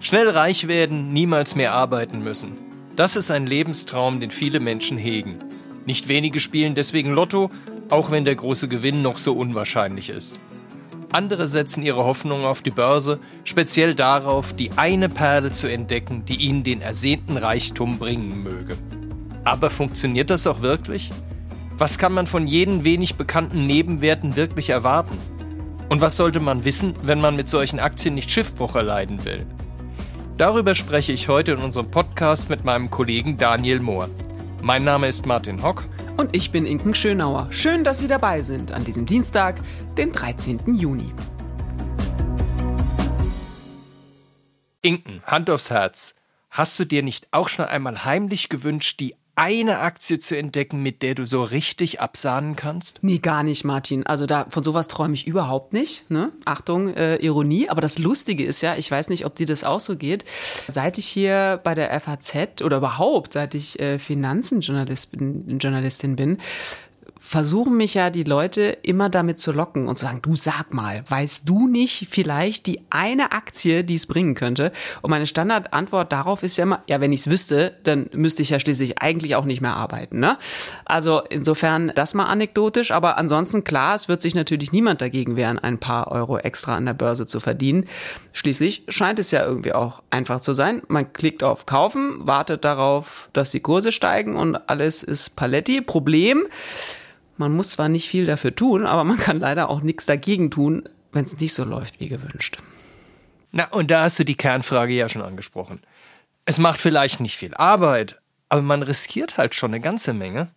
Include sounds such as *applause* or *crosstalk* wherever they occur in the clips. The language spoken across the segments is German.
Schnell reich werden, niemals mehr arbeiten müssen. Das ist ein Lebenstraum, den viele Menschen hegen. Nicht wenige spielen deswegen Lotto, auch wenn der große Gewinn noch so unwahrscheinlich ist. Andere setzen ihre Hoffnung auf die Börse, speziell darauf, die eine Perle zu entdecken, die ihnen den ersehnten Reichtum bringen möge. Aber funktioniert das auch wirklich? Was kann man von jenen wenig bekannten Nebenwerten wirklich erwarten? Und was sollte man wissen, wenn man mit solchen Aktien nicht Schiffbruch erleiden will? Darüber spreche ich heute in unserem Podcast mit meinem Kollegen Daniel Mohr. Mein Name ist Martin Hock. Und ich bin Inken Schönauer. Schön, dass Sie dabei sind an diesem Dienstag, den 13. Juni. Inken, Hand aufs Herz. Hast du dir nicht auch schon einmal heimlich gewünscht, die eine Aktie zu entdecken, mit der du so richtig absahnen kannst? Nee, gar nicht, Martin. Also da von sowas träume ich überhaupt nicht. Ne? Achtung, äh, Ironie. Aber das Lustige ist ja, ich weiß nicht, ob dir das auch so geht. Seit ich hier bei der FAZ oder überhaupt, seit ich äh, Finanzenjournalistin bin, versuchen mich ja die Leute immer damit zu locken und zu sagen, du sag mal, weißt du nicht vielleicht die eine Aktie, die es bringen könnte? Und meine Standardantwort darauf ist ja immer, ja, wenn ich es wüsste, dann müsste ich ja schließlich eigentlich auch nicht mehr arbeiten. Ne? Also insofern das mal anekdotisch, aber ansonsten klar, es wird sich natürlich niemand dagegen wehren, ein paar Euro extra an der Börse zu verdienen. Schließlich scheint es ja irgendwie auch einfach zu sein. Man klickt auf Kaufen, wartet darauf, dass die Kurse steigen und alles ist Paletti. Problem, man muss zwar nicht viel dafür tun, aber man kann leider auch nichts dagegen tun, wenn es nicht so läuft wie gewünscht. Na, und da hast du die Kernfrage ja schon angesprochen. Es macht vielleicht nicht viel Arbeit, aber man riskiert halt schon eine ganze Menge,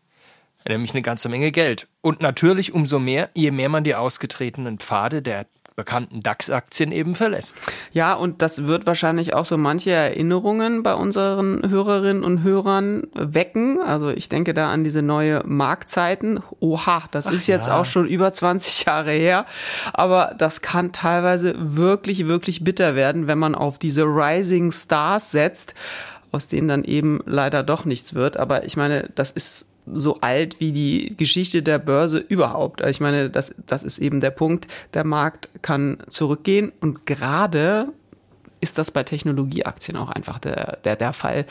nämlich eine ganze Menge Geld. Und natürlich umso mehr, je mehr man die ausgetretenen Pfade der bekannten DAX-Aktien eben verlässt. Ja, und das wird wahrscheinlich auch so manche Erinnerungen bei unseren Hörerinnen und Hörern wecken. Also ich denke da an diese neue Marktzeiten. Oha, das Ach ist jetzt ja. auch schon über 20 Jahre her. Aber das kann teilweise wirklich, wirklich bitter werden, wenn man auf diese Rising Stars setzt aus denen dann eben leider doch nichts wird. Aber ich meine, das ist so alt wie die Geschichte der Börse überhaupt. Also ich meine, das, das ist eben der Punkt. Der Markt kann zurückgehen und gerade ist das bei Technologieaktien auch einfach der, der, der Fall.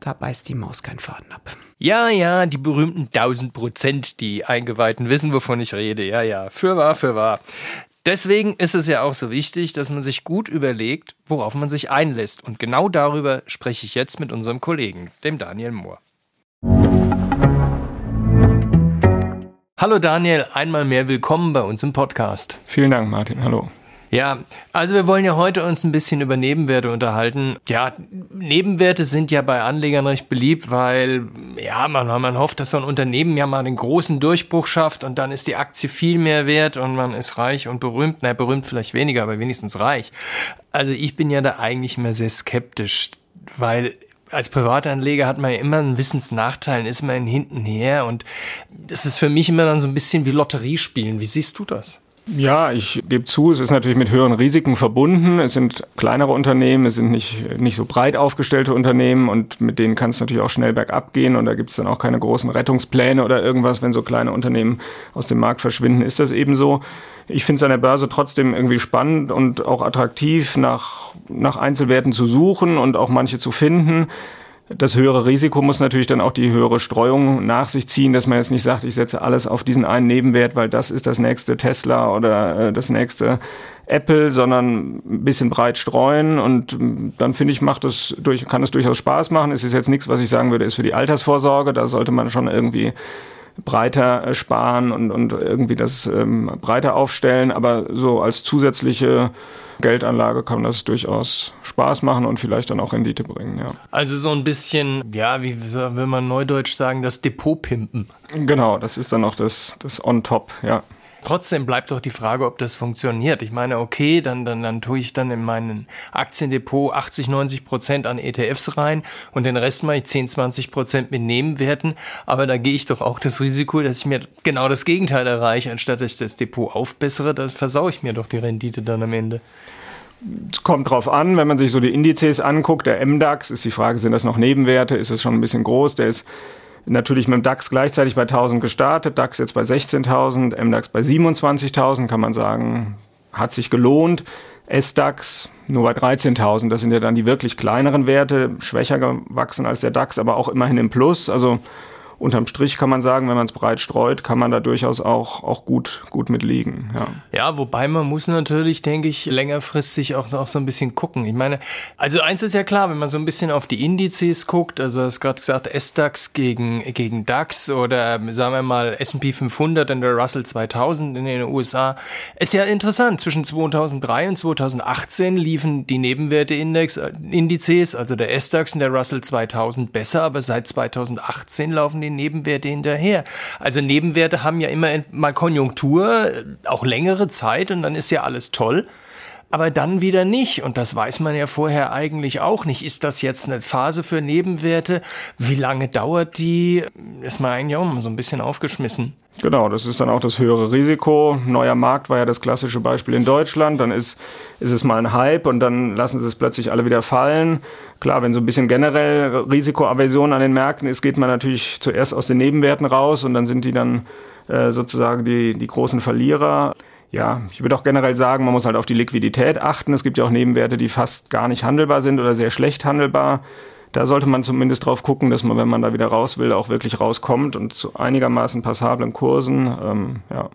Da beißt die Maus keinen Faden ab. Ja, ja, die berühmten 1000 Prozent, die Eingeweihten wissen, wovon ich rede. Ja, ja, für wahr, für wahr. Deswegen ist es ja auch so wichtig, dass man sich gut überlegt, worauf man sich einlässt. Und genau darüber spreche ich jetzt mit unserem Kollegen, dem Daniel Mohr. Hallo Daniel, einmal mehr willkommen bei uns im Podcast. Vielen Dank, Martin. Hallo. Ja, also wir wollen ja heute uns ein bisschen über Nebenwerte unterhalten. Ja, Nebenwerte sind ja bei Anlegern recht beliebt, weil ja, man, man hofft, dass so ein Unternehmen ja mal einen großen Durchbruch schafft und dann ist die Aktie viel mehr wert und man ist reich und berühmt. Na, berühmt vielleicht weniger, aber wenigstens reich. Also ich bin ja da eigentlich immer sehr skeptisch, weil als Privatanleger hat man ja immer einen Wissensnachteil, ist man hinten her und das ist für mich immer dann so ein bisschen wie Lotterie spielen. Wie siehst du das? Ja, ich gebe zu, es ist natürlich mit höheren Risiken verbunden. Es sind kleinere Unternehmen, es sind nicht, nicht so breit aufgestellte Unternehmen und mit denen kann es natürlich auch schnell bergab gehen und da gibt es dann auch keine großen Rettungspläne oder irgendwas, wenn so kleine Unternehmen aus dem Markt verschwinden, ist das eben so. Ich finde es an der Börse trotzdem irgendwie spannend und auch attraktiv, nach, nach Einzelwerten zu suchen und auch manche zu finden. Das höhere Risiko muss natürlich dann auch die höhere Streuung nach sich ziehen, dass man jetzt nicht sagt, ich setze alles auf diesen einen Nebenwert, weil das ist das nächste Tesla oder äh, das nächste Apple, sondern ein bisschen breit streuen und ähm, dann finde ich, macht es durch, kann es durchaus Spaß machen. Es ist jetzt nichts, was ich sagen würde, ist für die Altersvorsorge. Da sollte man schon irgendwie breiter äh, sparen und, und irgendwie das ähm, breiter aufstellen, aber so als zusätzliche Geldanlage kann das durchaus Spaß machen und vielleicht dann auch Rendite bringen, ja. Also so ein bisschen, ja, wie will man neudeutsch sagen, das Depot pimpen. Genau, das ist dann auch das, das on-top, ja. Trotzdem bleibt doch die Frage, ob das funktioniert. Ich meine, okay, dann, dann, dann tue ich dann in meinen Aktiendepot 80, 90 Prozent an ETFs rein und den Rest mache ich 10, 20 Prozent mit Nebenwerten. Aber da gehe ich doch auch das Risiko, dass ich mir genau das Gegenteil erreiche, anstatt dass ich das Depot aufbessere, da versaue ich mir doch die Rendite dann am Ende. Es kommt drauf an, wenn man sich so die Indizes anguckt, der MDAX ist die Frage, sind das noch Nebenwerte, ist es schon ein bisschen groß, der ist Natürlich mit dem DAX gleichzeitig bei 1000 gestartet, DAX jetzt bei 16.000, MDAX bei 27.000, kann man sagen, hat sich gelohnt. SDAX nur bei 13.000, das sind ja dann die wirklich kleineren Werte, schwächer gewachsen als der DAX, aber auch immerhin im Plus. Also unterm Strich kann man sagen, wenn man es breit streut, kann man da durchaus auch, auch gut, gut mit liegen. Ja. ja, wobei man muss natürlich, denke ich, längerfristig auch, auch so ein bisschen gucken. Ich meine, also eins ist ja klar, wenn man so ein bisschen auf die Indizes guckt, also hast gerade gesagt, S-DAX gegen, gegen DAX oder sagen wir mal S&P 500 und der Russell 2000 in den USA, ist ja interessant. Zwischen 2003 und 2018 liefen die Nebenwerteindex, äh, also der S-DAX und der Russell 2000 besser, aber seit 2018 laufen die den Nebenwerte hinterher. Also Nebenwerte haben ja immer mal Konjunktur, auch längere Zeit und dann ist ja alles toll aber dann wieder nicht. Und das weiß man ja vorher eigentlich auch nicht. Ist das jetzt eine Phase für Nebenwerte? Wie lange dauert die? Ist man eigentlich auch mal so ein bisschen aufgeschmissen. Genau, das ist dann auch das höhere Risiko. Neuer Markt war ja das klassische Beispiel in Deutschland. Dann ist, ist es mal ein Hype und dann lassen sie es plötzlich alle wieder fallen. Klar, wenn so ein bisschen generell Risikoaversion an den Märkten ist, geht man natürlich zuerst aus den Nebenwerten raus und dann sind die dann äh, sozusagen die, die großen Verlierer. Ja, ich würde auch generell sagen, man muss halt auf die Liquidität achten. Es gibt ja auch Nebenwerte, die fast gar nicht handelbar sind oder sehr schlecht handelbar. Da sollte man zumindest drauf gucken, dass man, wenn man da wieder raus will, auch wirklich rauskommt und zu einigermaßen passablen Kursen. Ähm, ja.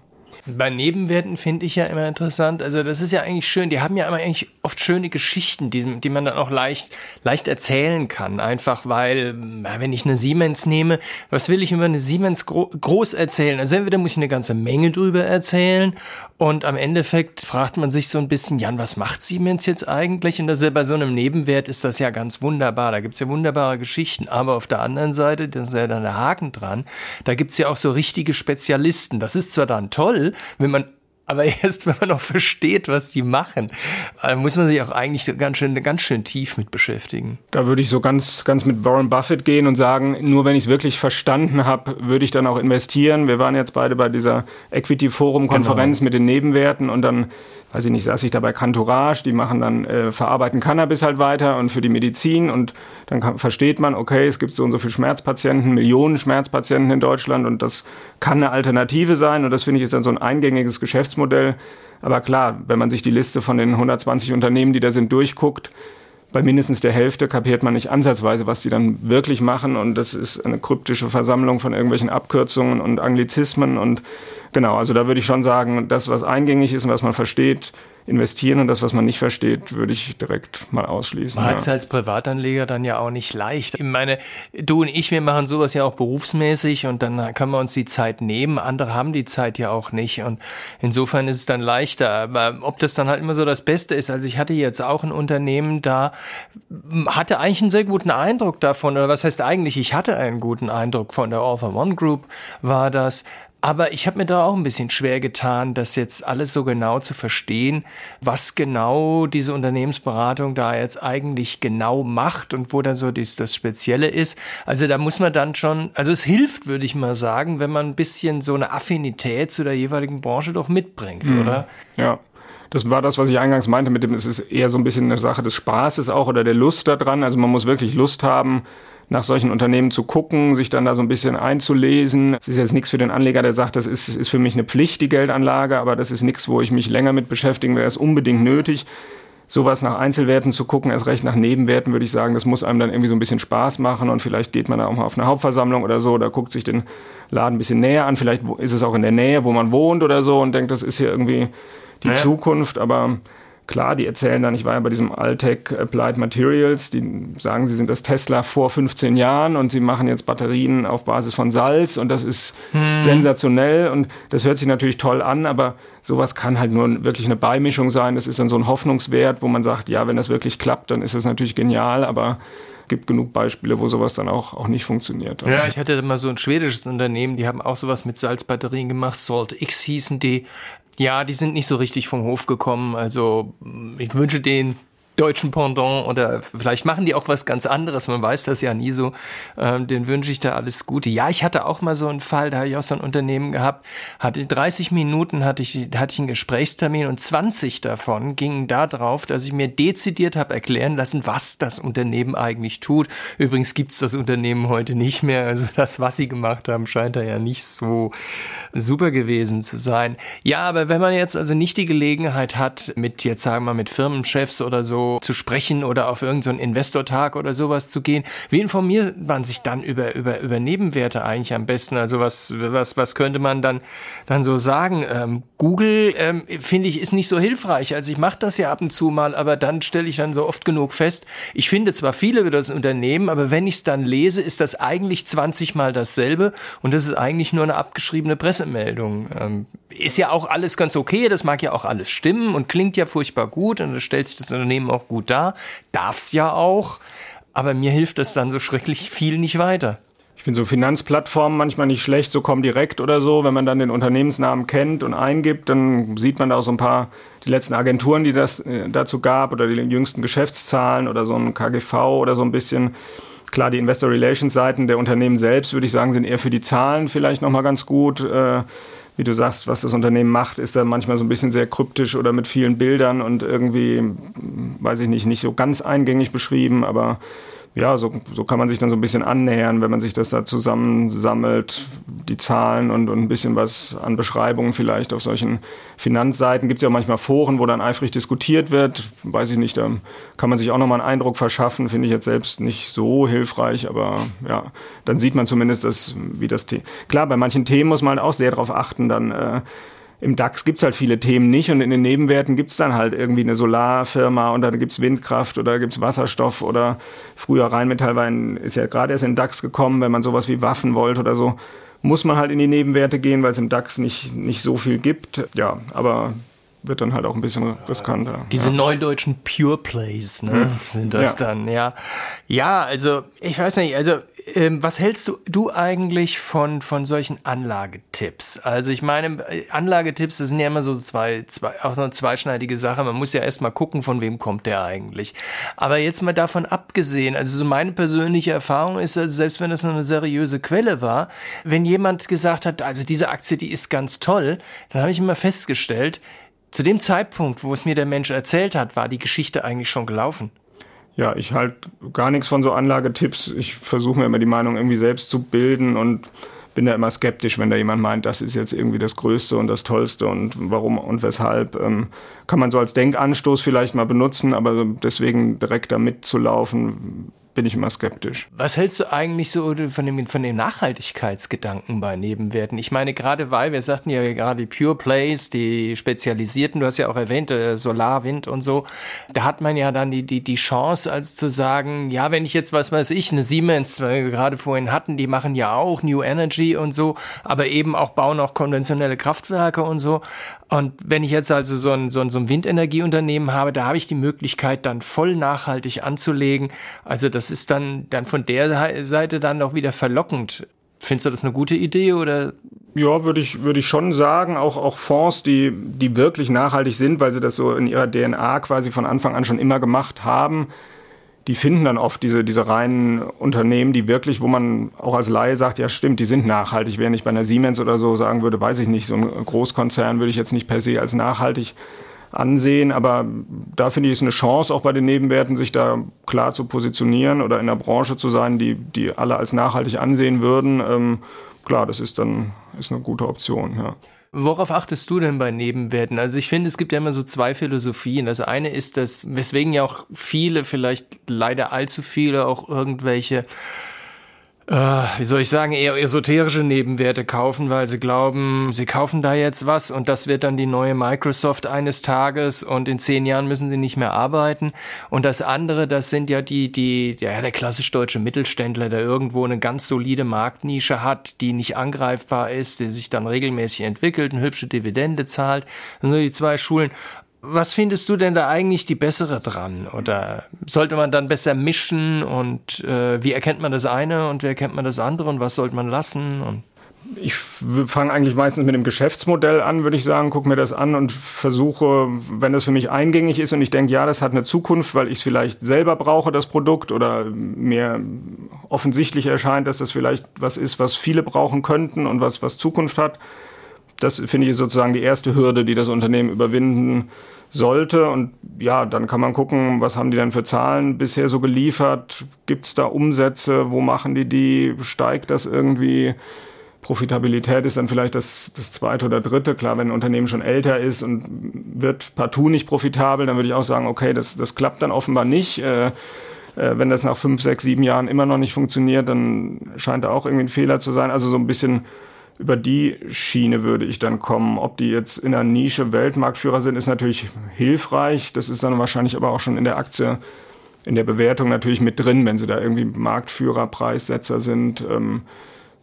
Bei Nebenwerten finde ich ja immer interessant. Also das ist ja eigentlich schön. Die haben ja immer eigentlich oft schöne Geschichten, die, die man dann auch leicht, leicht erzählen kann. Einfach weil, wenn ich eine Siemens nehme, was will ich über eine Siemens gro groß erzählen? Also entweder muss ich eine ganze Menge drüber erzählen und am Endeffekt fragt man sich so ein bisschen, Jan, was macht Siemens jetzt eigentlich? Und das ist ja bei so einem Nebenwert ist das ja ganz wunderbar. Da gibt's ja wunderbare Geschichten. Aber auf der anderen Seite, das ist ja dann der Haken dran, da gibt's ja auch so richtige Spezialisten. Das ist zwar dann toll, wenn man aber *laughs* erst, wenn man auch versteht, was die machen, äh, muss man sich auch eigentlich ganz schön, ganz schön tief mit beschäftigen. Da würde ich so ganz, ganz mit Warren Buffett gehen und sagen, nur wenn ich es wirklich verstanden habe, würde ich dann auch investieren. Wir waren jetzt beide bei dieser Equity Forum Konferenz genau. mit den Nebenwerten und dann weiß ich nicht, saß ich da bei Cantourage, die machen dann, äh, verarbeiten Cannabis halt weiter und für die Medizin und dann kann, versteht man, okay, es gibt so und so viele Schmerzpatienten, Millionen Schmerzpatienten in Deutschland und das kann eine Alternative sein und das finde ich ist dann so ein eingängiges Geschäftsmodell. Aber klar, wenn man sich die Liste von den 120 Unternehmen, die da sind, durchguckt, bei mindestens der Hälfte kapiert man nicht ansatzweise, was die dann wirklich machen. Und das ist eine kryptische Versammlung von irgendwelchen Abkürzungen und Anglizismen und Genau, also da würde ich schon sagen, das, was eingängig ist und was man versteht, investieren und das, was man nicht versteht, würde ich direkt mal ausschließen. Man ja. hat es als Privatanleger dann ja auch nicht leicht. Ich meine, du und ich, wir machen sowas ja auch berufsmäßig und dann kann man uns die Zeit nehmen. Andere haben die Zeit ja auch nicht und insofern ist es dann leichter. Aber ob das dann halt immer so das Beste ist, also ich hatte jetzt auch ein Unternehmen da, hatte eigentlich einen sehr guten Eindruck davon, oder was heißt eigentlich, ich hatte einen guten Eindruck von der All for One Group, war das, aber ich habe mir da auch ein bisschen schwer getan, das jetzt alles so genau zu verstehen, was genau diese Unternehmensberatung da jetzt eigentlich genau macht und wo dann so das, das Spezielle ist. Also da muss man dann schon, also es hilft, würde ich mal sagen, wenn man ein bisschen so eine Affinität zu der jeweiligen Branche doch mitbringt, mhm. oder? Ja. Das war das, was ich eingangs meinte mit dem, es ist eher so ein bisschen eine Sache des Spaßes auch oder der Lust daran. Also man muss wirklich Lust haben, nach solchen Unternehmen zu gucken, sich dann da so ein bisschen einzulesen. Es ist jetzt nichts für den Anleger, der sagt, das ist, ist für mich eine Pflicht, die Geldanlage, aber das ist nichts, wo ich mich länger mit beschäftigen wäre, ist unbedingt nötig. Sowas nach Einzelwerten zu gucken, erst recht nach Nebenwerten, würde ich sagen, das muss einem dann irgendwie so ein bisschen Spaß machen und vielleicht geht man da auch mal auf eine Hauptversammlung oder so oder guckt sich den Laden ein bisschen näher an. Vielleicht ist es auch in der Nähe, wo man wohnt oder so und denkt, das ist hier irgendwie die naja. Zukunft, aber Klar, die erzählen dann, ich war ja bei diesem Altec Applied Materials, die sagen, sie sind das Tesla vor 15 Jahren und sie machen jetzt Batterien auf Basis von Salz und das ist hm. sensationell und das hört sich natürlich toll an, aber sowas kann halt nur wirklich eine Beimischung sein. Das ist dann so ein Hoffnungswert, wo man sagt, ja, wenn das wirklich klappt, dann ist das natürlich genial, aber gibt genug Beispiele, wo sowas dann auch, auch nicht funktioniert. Ja, ich hatte mal so ein schwedisches Unternehmen, die haben auch sowas mit Salzbatterien gemacht, Salt X hießen die. Ja, die sind nicht so richtig vom Hof gekommen. Also ich wünsche denen deutschen Pendant oder vielleicht machen die auch was ganz anderes, man weiß das ja nie so. Ähm, den wünsche ich da alles Gute. Ja, ich hatte auch mal so einen Fall, da habe ich auch so ein Unternehmen gehabt, hatte 30 Minuten hatte ich, hatte ich einen Gesprächstermin und 20 davon gingen darauf, dass ich mir dezidiert habe erklären lassen, was das Unternehmen eigentlich tut. Übrigens gibt's das Unternehmen heute nicht mehr, also das, was sie gemacht haben, scheint da ja nicht so super gewesen zu sein. Ja, aber wenn man jetzt also nicht die Gelegenheit hat, mit jetzt sagen wir mal mit Firmenchefs oder so zu sprechen oder auf irgendeinen so Investortag oder sowas zu gehen, wie informiert man sich dann über, über, über Nebenwerte eigentlich am besten? Also was, was, was könnte man dann, dann so sagen? Ähm, Google, ähm, finde ich, ist nicht so hilfreich. Also ich mache das ja ab und zu mal, aber dann stelle ich dann so oft genug fest, ich finde zwar viele über das Unternehmen, aber wenn ich es dann lese, ist das eigentlich 20 Mal dasselbe und das ist eigentlich nur eine abgeschriebene Pressemeldung. Ähm, ist ja auch alles ganz okay, das mag ja auch alles stimmen und klingt ja furchtbar gut und das stellt sich das Unternehmen auch gut dar, darf's ja auch, aber mir hilft das dann so schrecklich viel nicht weiter. Ich finde so Finanzplattformen manchmal nicht schlecht, so Comdirect oder so, wenn man dann den Unternehmensnamen kennt und eingibt, dann sieht man da auch so ein paar, die letzten Agenturen, die das äh, dazu gab oder die jüngsten Geschäftszahlen oder so ein KGV oder so ein bisschen. Klar, die Investor Relations Seiten der Unternehmen selbst, würde ich sagen, sind eher für die Zahlen vielleicht nochmal ganz gut. Äh, wie du sagst, was das Unternehmen macht, ist da manchmal so ein bisschen sehr kryptisch oder mit vielen Bildern und irgendwie, weiß ich nicht, nicht so ganz eingängig beschrieben, aber ja, so, so kann man sich dann so ein bisschen annähern, wenn man sich das da zusammensammelt, die Zahlen und, und ein bisschen was an Beschreibungen vielleicht auf solchen Finanzseiten. Gibt es ja manchmal Foren, wo dann eifrig diskutiert wird. Weiß ich nicht, da kann man sich auch nochmal einen Eindruck verschaffen. Finde ich jetzt selbst nicht so hilfreich, aber ja, dann sieht man zumindest, das, wie das Thema. Klar, bei manchen Themen muss man halt auch sehr darauf achten, dann äh, im DAX gibt's halt viele Themen nicht und in den Nebenwerten gibt's dann halt irgendwie eine Solarfirma und da gibt's Windkraft oder gibt's Wasserstoff oder früher Rheinmetallwein ist ja gerade erst in den DAX gekommen, wenn man sowas wie Waffen wollte oder so, muss man halt in die Nebenwerte gehen, weil es im DAX nicht, nicht so viel gibt. Ja, aber wird dann halt auch ein bisschen riskanter. Diese ja. neudeutschen Pure Plays, ne, hm. sind das ja. dann, ja. Ja, also ich weiß nicht, also ähm, was hältst du, du eigentlich von, von solchen Anlagetipps? Also ich meine, Anlagetipps, das sind ja immer so zwei, zwei, auch so eine zweischneidige Sache. Man muss ja erstmal gucken, von wem kommt der eigentlich. Aber jetzt mal davon abgesehen, also so meine persönliche Erfahrung ist, also selbst wenn das eine seriöse Quelle war, wenn jemand gesagt hat, also diese Aktie, die ist ganz toll, dann habe ich immer festgestellt, zu dem Zeitpunkt, wo es mir der Mensch erzählt hat, war die Geschichte eigentlich schon gelaufen. Ja, ich halt gar nichts von so Anlagetipps. Ich versuche mir immer die Meinung irgendwie selbst zu bilden und bin da immer skeptisch, wenn da jemand meint, das ist jetzt irgendwie das Größte und das Tollste und warum und weshalb. Ähm, kann man so als Denkanstoß vielleicht mal benutzen, aber deswegen direkt da mitzulaufen, bin ich immer skeptisch. Was hältst du eigentlich so von dem, von dem Nachhaltigkeitsgedanken bei Nebenwerten? Ich meine, gerade weil, wir sagten ja gerade die Pure Plays, die spezialisierten, du hast ja auch erwähnt, äh, Solar, Wind und so, da hat man ja dann die, die, die Chance, als zu sagen, ja, wenn ich jetzt, was weiß ich, eine Siemens, weil wir gerade vorhin hatten, die machen ja auch New Energy und so, aber eben auch bauen auch konventionelle Kraftwerke und so. Und wenn ich jetzt also so ein, so ein, so ein Windenergieunternehmen habe, da habe ich die Möglichkeit, dann voll nachhaltig anzulegen. Also das ist dann, dann von der Seite dann auch wieder verlockend. Findest du das eine gute Idee oder? Ja, würde ich, würde ich schon sagen. Auch, auch Fonds, die, die wirklich nachhaltig sind, weil sie das so in ihrer DNA quasi von Anfang an schon immer gemacht haben die finden dann oft diese, diese reinen Unternehmen, die wirklich, wo man auch als Laie sagt, ja stimmt, die sind nachhaltig. Während ich bei einer Siemens oder so sagen würde, weiß ich nicht, so ein Großkonzern würde ich jetzt nicht per se als nachhaltig ansehen, aber da finde ich es eine Chance, auch bei den Nebenwerten, sich da klar zu positionieren oder in der Branche zu sein, die, die alle als nachhaltig ansehen würden. Ähm, klar, das ist dann ist eine gute Option, ja. Worauf achtest du denn bei Nebenwerten? Also ich finde, es gibt ja immer so zwei Philosophien. Das eine ist, dass, weswegen ja auch viele, vielleicht leider allzu viele, auch irgendwelche wie soll ich sagen, eher esoterische Nebenwerte kaufen, weil sie glauben, sie kaufen da jetzt was und das wird dann die neue Microsoft eines Tages und in zehn Jahren müssen sie nicht mehr arbeiten. Und das andere, das sind ja die, die, ja, der klassisch deutsche Mittelständler, der irgendwo eine ganz solide Marktnische hat, die nicht angreifbar ist, der sich dann regelmäßig entwickelt, eine hübsche Dividende zahlt. Das sind so die zwei Schulen. Was findest du denn da eigentlich die bessere dran? Oder sollte man dann besser mischen? Und äh, wie erkennt man das eine und wie erkennt man das andere? Und was sollte man lassen? Ich fange eigentlich meistens mit dem Geschäftsmodell an, würde ich sagen, gucke mir das an und versuche, wenn das für mich eingängig ist und ich denke, ja, das hat eine Zukunft, weil ich es vielleicht selber brauche, das Produkt, oder mir offensichtlich erscheint, dass das vielleicht was ist, was viele brauchen könnten und was, was Zukunft hat. Das finde ich sozusagen die erste Hürde, die das Unternehmen überwinden sollte. Und ja, dann kann man gucken, was haben die denn für Zahlen bisher so geliefert? Gibt es da Umsätze? Wo machen die die? Steigt das irgendwie? Profitabilität ist dann vielleicht das, das zweite oder dritte. Klar, wenn ein Unternehmen schon älter ist und wird partout nicht profitabel, dann würde ich auch sagen, okay, das, das klappt dann offenbar nicht. Äh, äh, wenn das nach fünf, sechs, sieben Jahren immer noch nicht funktioniert, dann scheint da auch irgendwie ein Fehler zu sein. Also so ein bisschen über die Schiene würde ich dann kommen. Ob die jetzt in einer Nische Weltmarktführer sind, ist natürlich hilfreich. Das ist dann wahrscheinlich aber auch schon in der Aktie, in der Bewertung natürlich mit drin, wenn sie da irgendwie Marktführer, Preissetzer sind. Ähm,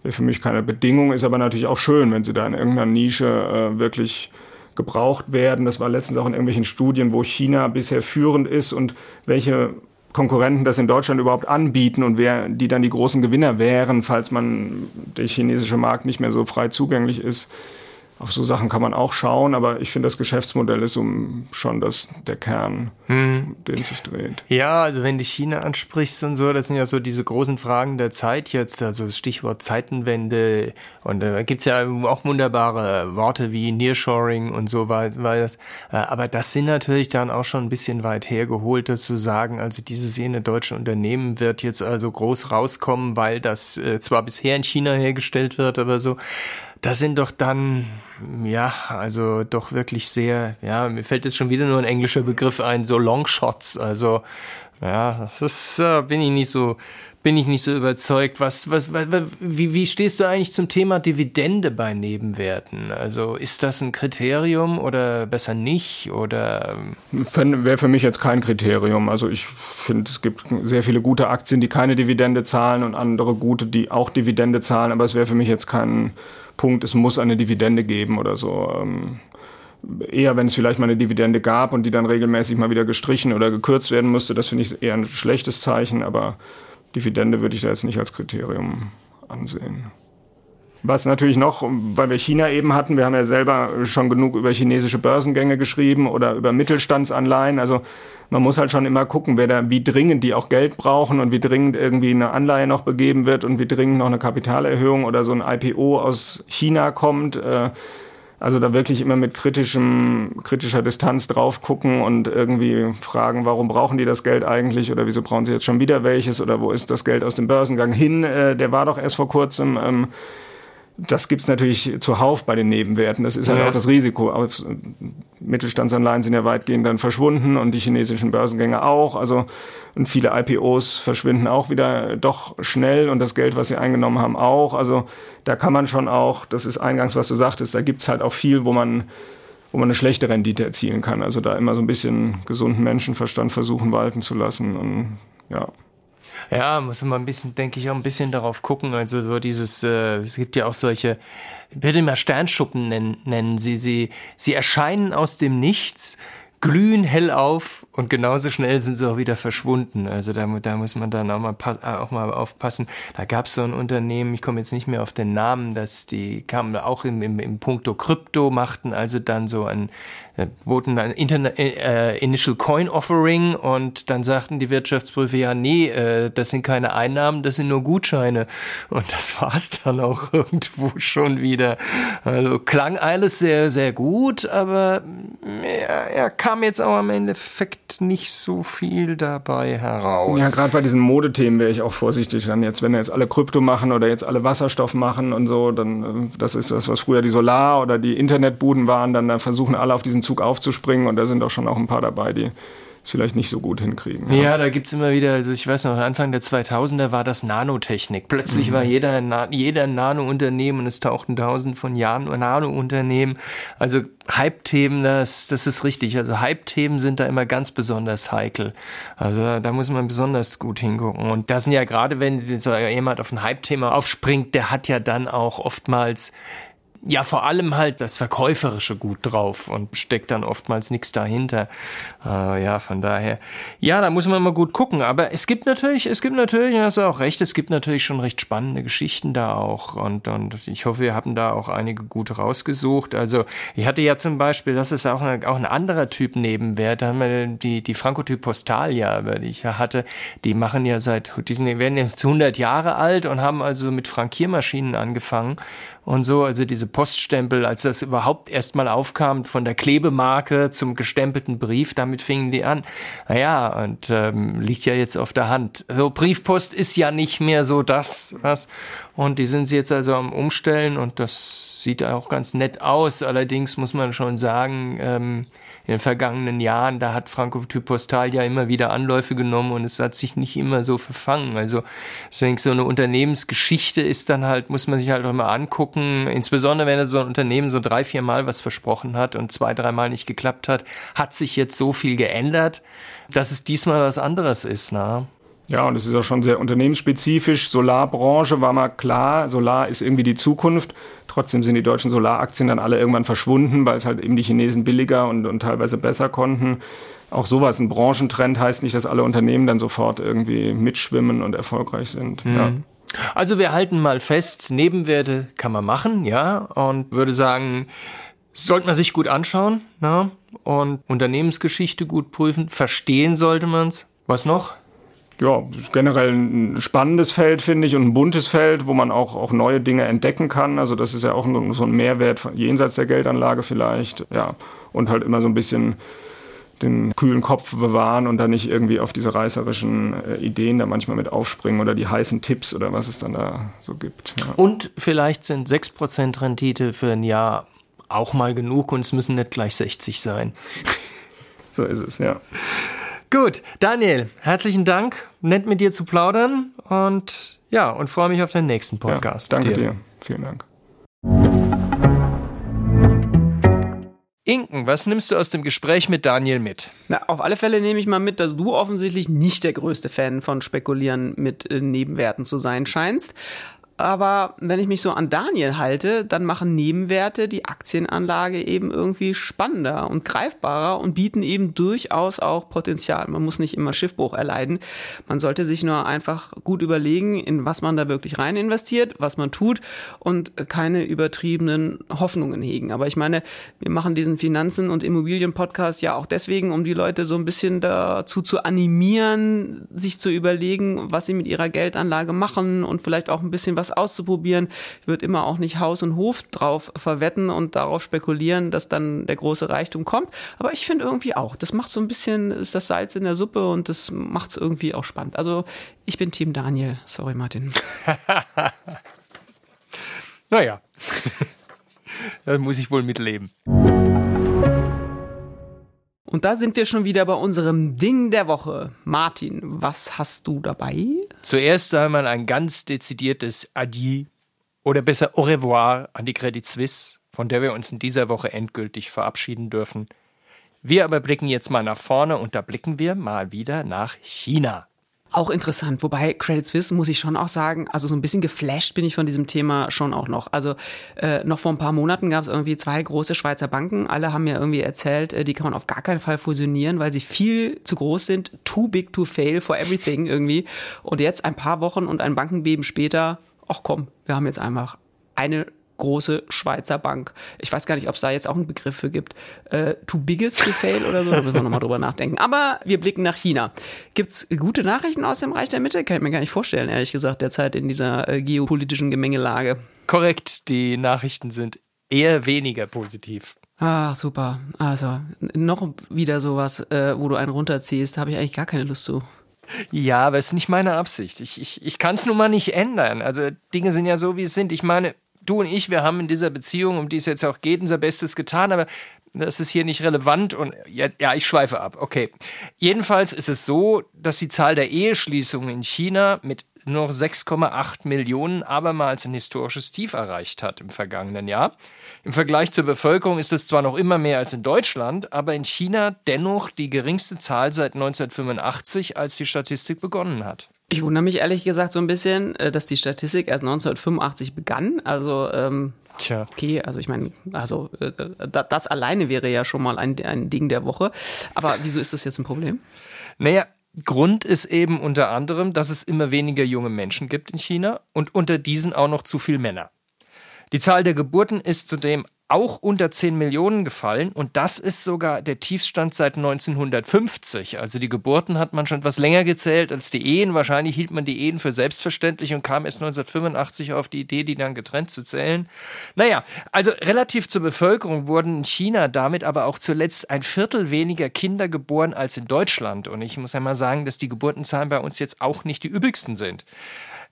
für mich keine Bedingung, ist aber natürlich auch schön, wenn sie da in irgendeiner Nische äh, wirklich gebraucht werden. Das war letztens auch in irgendwelchen Studien, wo China bisher führend ist und welche Konkurrenten das in Deutschland überhaupt anbieten und wer die dann die großen Gewinner wären, falls man der chinesische Markt nicht mehr so frei zugänglich ist auf so Sachen kann man auch schauen, aber ich finde, das Geschäftsmodell ist um schon das, der Kern, hm. den es sich dreht. Ja, also wenn du China ansprichst und so, das sind ja so diese großen Fragen der Zeit jetzt, also das Stichwort Zeitenwende und da äh, gibt's ja auch wunderbare Worte wie Nearshoring und so weiter, äh, aber das sind natürlich dann auch schon ein bisschen weit hergeholt, das zu sagen, also dieses jene deutsche Unternehmen wird jetzt also groß rauskommen, weil das äh, zwar bisher in China hergestellt wird, aber so, das sind doch dann, ja, also doch wirklich sehr, ja, mir fällt jetzt schon wieder nur ein englischer Begriff ein, so Longshots. Also, ja, das äh, bin ich nicht so bin ich nicht so überzeugt. Was, was, was, wie, wie stehst du eigentlich zum Thema Dividende bei Nebenwerten? Also ist das ein Kriterium oder besser nicht? Oder wäre für mich jetzt kein Kriterium. Also ich finde, es gibt sehr viele gute Aktien, die keine Dividende zahlen und andere gute, die auch Dividende zahlen. Aber es wäre für mich jetzt kein Punkt, es muss eine Dividende geben oder so. Ähm, eher, wenn es vielleicht mal eine Dividende gab und die dann regelmäßig mal wieder gestrichen oder gekürzt werden musste, das finde ich eher ein schlechtes Zeichen, aber Dividende würde ich da jetzt nicht als Kriterium ansehen. Was natürlich noch, weil wir China eben hatten, wir haben ja selber schon genug über chinesische Börsengänge geschrieben oder über Mittelstandsanleihen. Also man muss halt schon immer gucken, wer da, wie dringend die auch Geld brauchen und wie dringend irgendwie eine Anleihe noch begeben wird und wie dringend noch eine Kapitalerhöhung oder so ein IPO aus China kommt. Äh, also da wirklich immer mit kritischem, kritischer Distanz drauf gucken und irgendwie fragen, warum brauchen die das Geld eigentlich oder wieso brauchen sie jetzt schon wieder welches oder wo ist das Geld aus dem Börsengang hin? Äh, der war doch erst vor kurzem. Das gibt's natürlich zuhauf bei den Nebenwerten. Das ist halt ja. auch das Risiko. Mittelstandsanleihen sind ja weitgehend dann verschwunden und die chinesischen Börsengänge auch. Also und viele IPOs verschwinden auch wieder doch schnell und das Geld, was sie eingenommen haben, auch. Also da kann man schon auch, das ist eingangs, was du sagtest, da gibt's halt auch viel, wo man wo man eine schlechte Rendite erzielen kann. Also da immer so ein bisschen gesunden Menschenverstand versuchen walten zu lassen und ja. Ja, muss man ein bisschen, denke ich, auch ein bisschen darauf gucken. Also so dieses, äh, es gibt ja auch solche, würde mal Sternschuppen nennen, nennen sie, sie, sie erscheinen aus dem Nichts, glühen hell auf und genauso schnell sind sie auch wieder verschwunden. Also da, da muss man dann auch mal, äh, auch mal aufpassen. Da gab es so ein Unternehmen, ich komme jetzt nicht mehr auf den Namen, dass die kamen auch im, im, im Punkto Krypto, machten also dann so ein, äh, boten ein Interna äh, Initial Coin Offering und dann sagten die Wirtschaftsprüfer, ja nee, äh, das sind keine Einnahmen, das sind nur Gutscheine. Und das *laughs* war's dann auch irgendwo schon wieder. Also klang alles sehr, sehr gut, aber er, er kam jetzt auch am Endeffekt nicht so viel dabei heraus. Ja, gerade bei diesen Modethemen wäre ich auch vorsichtig. Dann jetzt, wenn jetzt alle Krypto machen oder jetzt alle Wasserstoff machen und so, dann äh, das ist das, was früher die Solar- oder die Internetbuden waren, dann da versuchen alle auf diesen Zug aufzuspringen und da sind auch schon auch ein paar dabei, die es vielleicht nicht so gut hinkriegen. Ja, ja da gibt's immer wieder, also ich weiß noch, Anfang der 2000er war das Nanotechnik. Plötzlich mhm. war jeder, jeder Nano-Unternehmen und es tauchten tausend von Jahren Nano-Unternehmen. Also Hype-Themen, das, das ist richtig. Also Hype-Themen sind da immer ganz besonders heikel. Also da muss man besonders gut hingucken. Und da sind ja gerade, wenn so jemand auf ein Hype-Thema aufspringt, der hat ja dann auch oftmals ja vor allem halt das Verkäuferische gut drauf und steckt dann oftmals nichts dahinter. Äh, ja, von daher, ja, da muss man mal gut gucken. Aber es gibt natürlich, es gibt natürlich, hast du auch recht, es gibt natürlich schon recht spannende Geschichten da auch. Und, und ich hoffe, wir haben da auch einige gute rausgesucht. Also ich hatte ja zum Beispiel, das ist auch, eine, auch ein anderer Typ Nebenwert, da haben wir die, die Frankotyp Postalia, die ich hatte, die machen ja seit, die sind, werden jetzt 100 Jahre alt und haben also mit Frankiermaschinen angefangen und so, also diese Poststempel, als das überhaupt erstmal aufkam, von der Klebemarke zum gestempelten Brief, damit fingen die an. Naja, und ähm, liegt ja jetzt auf der Hand. So, Briefpost ist ja nicht mehr so das, was. Und die sind sie jetzt also am Umstellen und das sieht auch ganz nett aus. Allerdings muss man schon sagen, ähm, in den vergangenen Jahren, da hat Franco Postal ja immer wieder Anläufe genommen und es hat sich nicht immer so verfangen. Also denke, so eine Unternehmensgeschichte ist dann halt, muss man sich halt auch immer angucken, insbesondere wenn so ein Unternehmen so drei, vier Mal was versprochen hat und zwei, dreimal nicht geklappt hat, hat sich jetzt so viel geändert, dass es diesmal was anderes ist. Na? Ja, und es ist auch schon sehr unternehmensspezifisch. Solarbranche war mal klar, Solar ist irgendwie die Zukunft. Trotzdem sind die deutschen Solaraktien dann alle irgendwann verschwunden, weil es halt eben die Chinesen billiger und, und teilweise besser konnten. Auch sowas, ein Branchentrend heißt nicht, dass alle Unternehmen dann sofort irgendwie mitschwimmen und erfolgreich sind. Mhm. Ja. Also wir halten mal fest, Nebenwerte kann man machen, ja, und würde sagen, sollte man sich gut anschauen, na, und Unternehmensgeschichte gut prüfen, verstehen sollte man es. Was noch? Ja, generell ein spannendes Feld, finde ich, und ein buntes Feld, wo man auch, auch neue Dinge entdecken kann. Also das ist ja auch so ein Mehrwert jenseits der Geldanlage vielleicht. Ja, und halt immer so ein bisschen den kühlen Kopf bewahren und dann nicht irgendwie auf diese reißerischen äh, Ideen da manchmal mit aufspringen oder die heißen Tipps oder was es dann da so gibt. Ja. Und vielleicht sind 6% Rendite für ein Jahr auch mal genug und es müssen nicht gleich 60 sein. so ist es, ja. Gut, Daniel, herzlichen Dank. Nett mit dir zu plaudern und ja, und freue mich auf den nächsten Podcast. Ja, danke dir. dir. Vielen Dank. Inken, was nimmst du aus dem Gespräch mit Daniel mit? Na, auf alle Fälle nehme ich mal mit, dass du offensichtlich nicht der größte Fan von Spekulieren mit äh, Nebenwerten zu sein scheinst. Aber wenn ich mich so an Daniel halte, dann machen Nebenwerte die Aktienanlage eben irgendwie spannender und greifbarer und bieten eben durchaus auch Potenzial. Man muss nicht immer Schiffbruch erleiden. Man sollte sich nur einfach gut überlegen, in was man da wirklich rein investiert, was man tut und keine übertriebenen Hoffnungen hegen. Aber ich meine, wir machen diesen Finanzen- und Immobilien-Podcast ja auch deswegen, um die Leute so ein bisschen dazu zu animieren, sich zu überlegen, was sie mit ihrer Geldanlage machen und vielleicht auch ein bisschen was auszuprobieren. Ich würde immer auch nicht Haus und Hof drauf verwetten und darauf spekulieren, dass dann der große Reichtum kommt. Aber ich finde irgendwie auch, das macht so ein bisschen, ist das Salz in der Suppe und das macht es irgendwie auch spannend. Also ich bin Team Daniel. Sorry, Martin. *laughs* naja, *laughs* da muss ich wohl mitleben. Und da sind wir schon wieder bei unserem Ding der Woche. Martin, was hast du dabei? Zuerst einmal ein ganz dezidiertes Adieu oder besser Au revoir an die Credit Suisse, von der wir uns in dieser Woche endgültig verabschieden dürfen. Wir aber blicken jetzt mal nach vorne und da blicken wir mal wieder nach China. Auch interessant, wobei Credit Suisse muss ich schon auch sagen, also so ein bisschen geflasht bin ich von diesem Thema schon auch noch. Also äh, noch vor ein paar Monaten gab es irgendwie zwei große Schweizer Banken. Alle haben mir irgendwie erzählt, äh, die kann man auf gar keinen Fall fusionieren, weil sie viel zu groß sind, too big to fail for everything irgendwie. Und jetzt ein paar Wochen und ein Bankenbeben später, ach komm, wir haben jetzt einfach eine große Schweizer Bank. Ich weiß gar nicht, ob es da jetzt auch einen Begriff für gibt. Äh, too biggest to fail oder so, da müssen wir nochmal drüber nachdenken. Aber wir blicken nach China. Gibt's gute Nachrichten aus dem Reich der Mitte? Kann ich mir gar nicht vorstellen, ehrlich gesagt, derzeit in dieser äh, geopolitischen Gemengelage. Korrekt, die Nachrichten sind eher weniger positiv. Ach, super. Also, noch wieder sowas, äh, wo du einen runterziehst, habe ich eigentlich gar keine Lust zu. Ja, aber es ist nicht meine Absicht. Ich, ich, ich kann es nun mal nicht ändern. Also Dinge sind ja so, wie es sind. Ich meine, du und ich, wir haben in dieser Beziehung, um die es jetzt auch geht, unser Bestes getan, aber das ist hier nicht relevant und ja, ja, ich schweife ab. Okay. Jedenfalls ist es so, dass die Zahl der Eheschließungen in China mit nur 6,8 Millionen abermals ein historisches Tief erreicht hat im vergangenen Jahr. Im Vergleich zur Bevölkerung ist es zwar noch immer mehr als in Deutschland, aber in China dennoch die geringste Zahl seit 1985, als die Statistik begonnen hat. Ich wundere mich ehrlich gesagt so ein bisschen, äh, dass die Statistik erst 1985 begann. Also ähm, Tja. Okay, also ich meine, also äh, das alleine wäre ja schon mal ein, ein Ding der Woche. Aber wieso ist das jetzt ein Problem? Naja, Grund ist eben unter anderem, dass es immer weniger junge Menschen gibt in China und unter diesen auch noch zu viel Männer. Die Zahl der Geburten ist zudem auch unter 10 Millionen gefallen und das ist sogar der Tiefstand seit 1950. Also die Geburten hat man schon etwas länger gezählt als die Ehen. Wahrscheinlich hielt man die Ehen für selbstverständlich und kam erst 1985 auf die Idee, die dann getrennt zu zählen. Naja, also relativ zur Bevölkerung wurden in China damit aber auch zuletzt ein Viertel weniger Kinder geboren als in Deutschland. Und ich muss einmal sagen, dass die Geburtenzahlen bei uns jetzt auch nicht die üppigsten sind.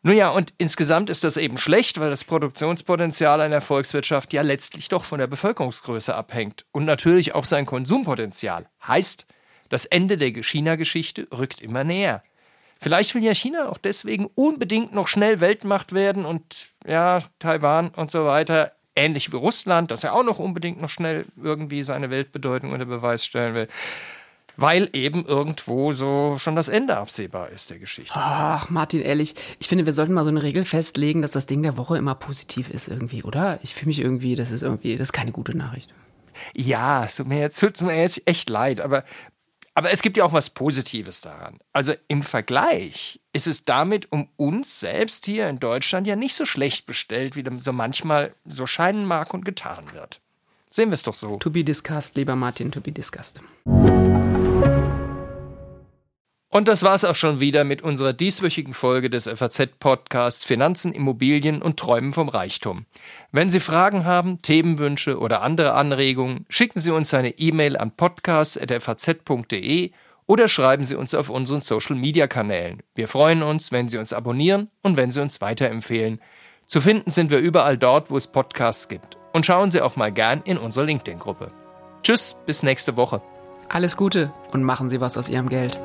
Nun ja, und insgesamt ist das eben schlecht, weil das Produktionspotenzial einer Volkswirtschaft ja letztlich doch von der Bevölkerungsgröße abhängt und natürlich auch sein Konsumpotenzial. Heißt, das Ende der China-Geschichte rückt immer näher. Vielleicht will ja China auch deswegen unbedingt noch schnell Weltmacht werden und ja, Taiwan und so weiter, ähnlich wie Russland, das ja auch noch unbedingt noch schnell irgendwie seine Weltbedeutung unter Beweis stellen will weil eben irgendwo so schon das Ende absehbar ist der Geschichte. Ach, Martin, ehrlich, ich finde, wir sollten mal so eine Regel festlegen, dass das Ding der Woche immer positiv ist irgendwie, oder? Ich fühle mich irgendwie, das ist irgendwie, das ist keine gute Nachricht. Ja, es tut mir jetzt, tut mir jetzt echt leid, aber, aber es gibt ja auch was Positives daran. Also im Vergleich ist es damit um uns selbst hier in Deutschland ja nicht so schlecht bestellt, wie so manchmal so scheinen mag und getan wird. Sehen wir es doch so. To be discussed, lieber Martin, to be discussed. Und das war's auch schon wieder mit unserer dieswöchigen Folge des FAZ-Podcasts Finanzen, Immobilien und Träumen vom Reichtum. Wenn Sie Fragen haben, Themenwünsche oder andere Anregungen, schicken Sie uns eine E-Mail an podcast.faz.de oder schreiben Sie uns auf unseren Social-Media-Kanälen. Wir freuen uns, wenn Sie uns abonnieren und wenn Sie uns weiterempfehlen. Zu finden sind wir überall dort, wo es Podcasts gibt. Und schauen Sie auch mal gern in unsere LinkedIn-Gruppe. Tschüss, bis nächste Woche. Alles Gute und machen Sie was aus Ihrem Geld.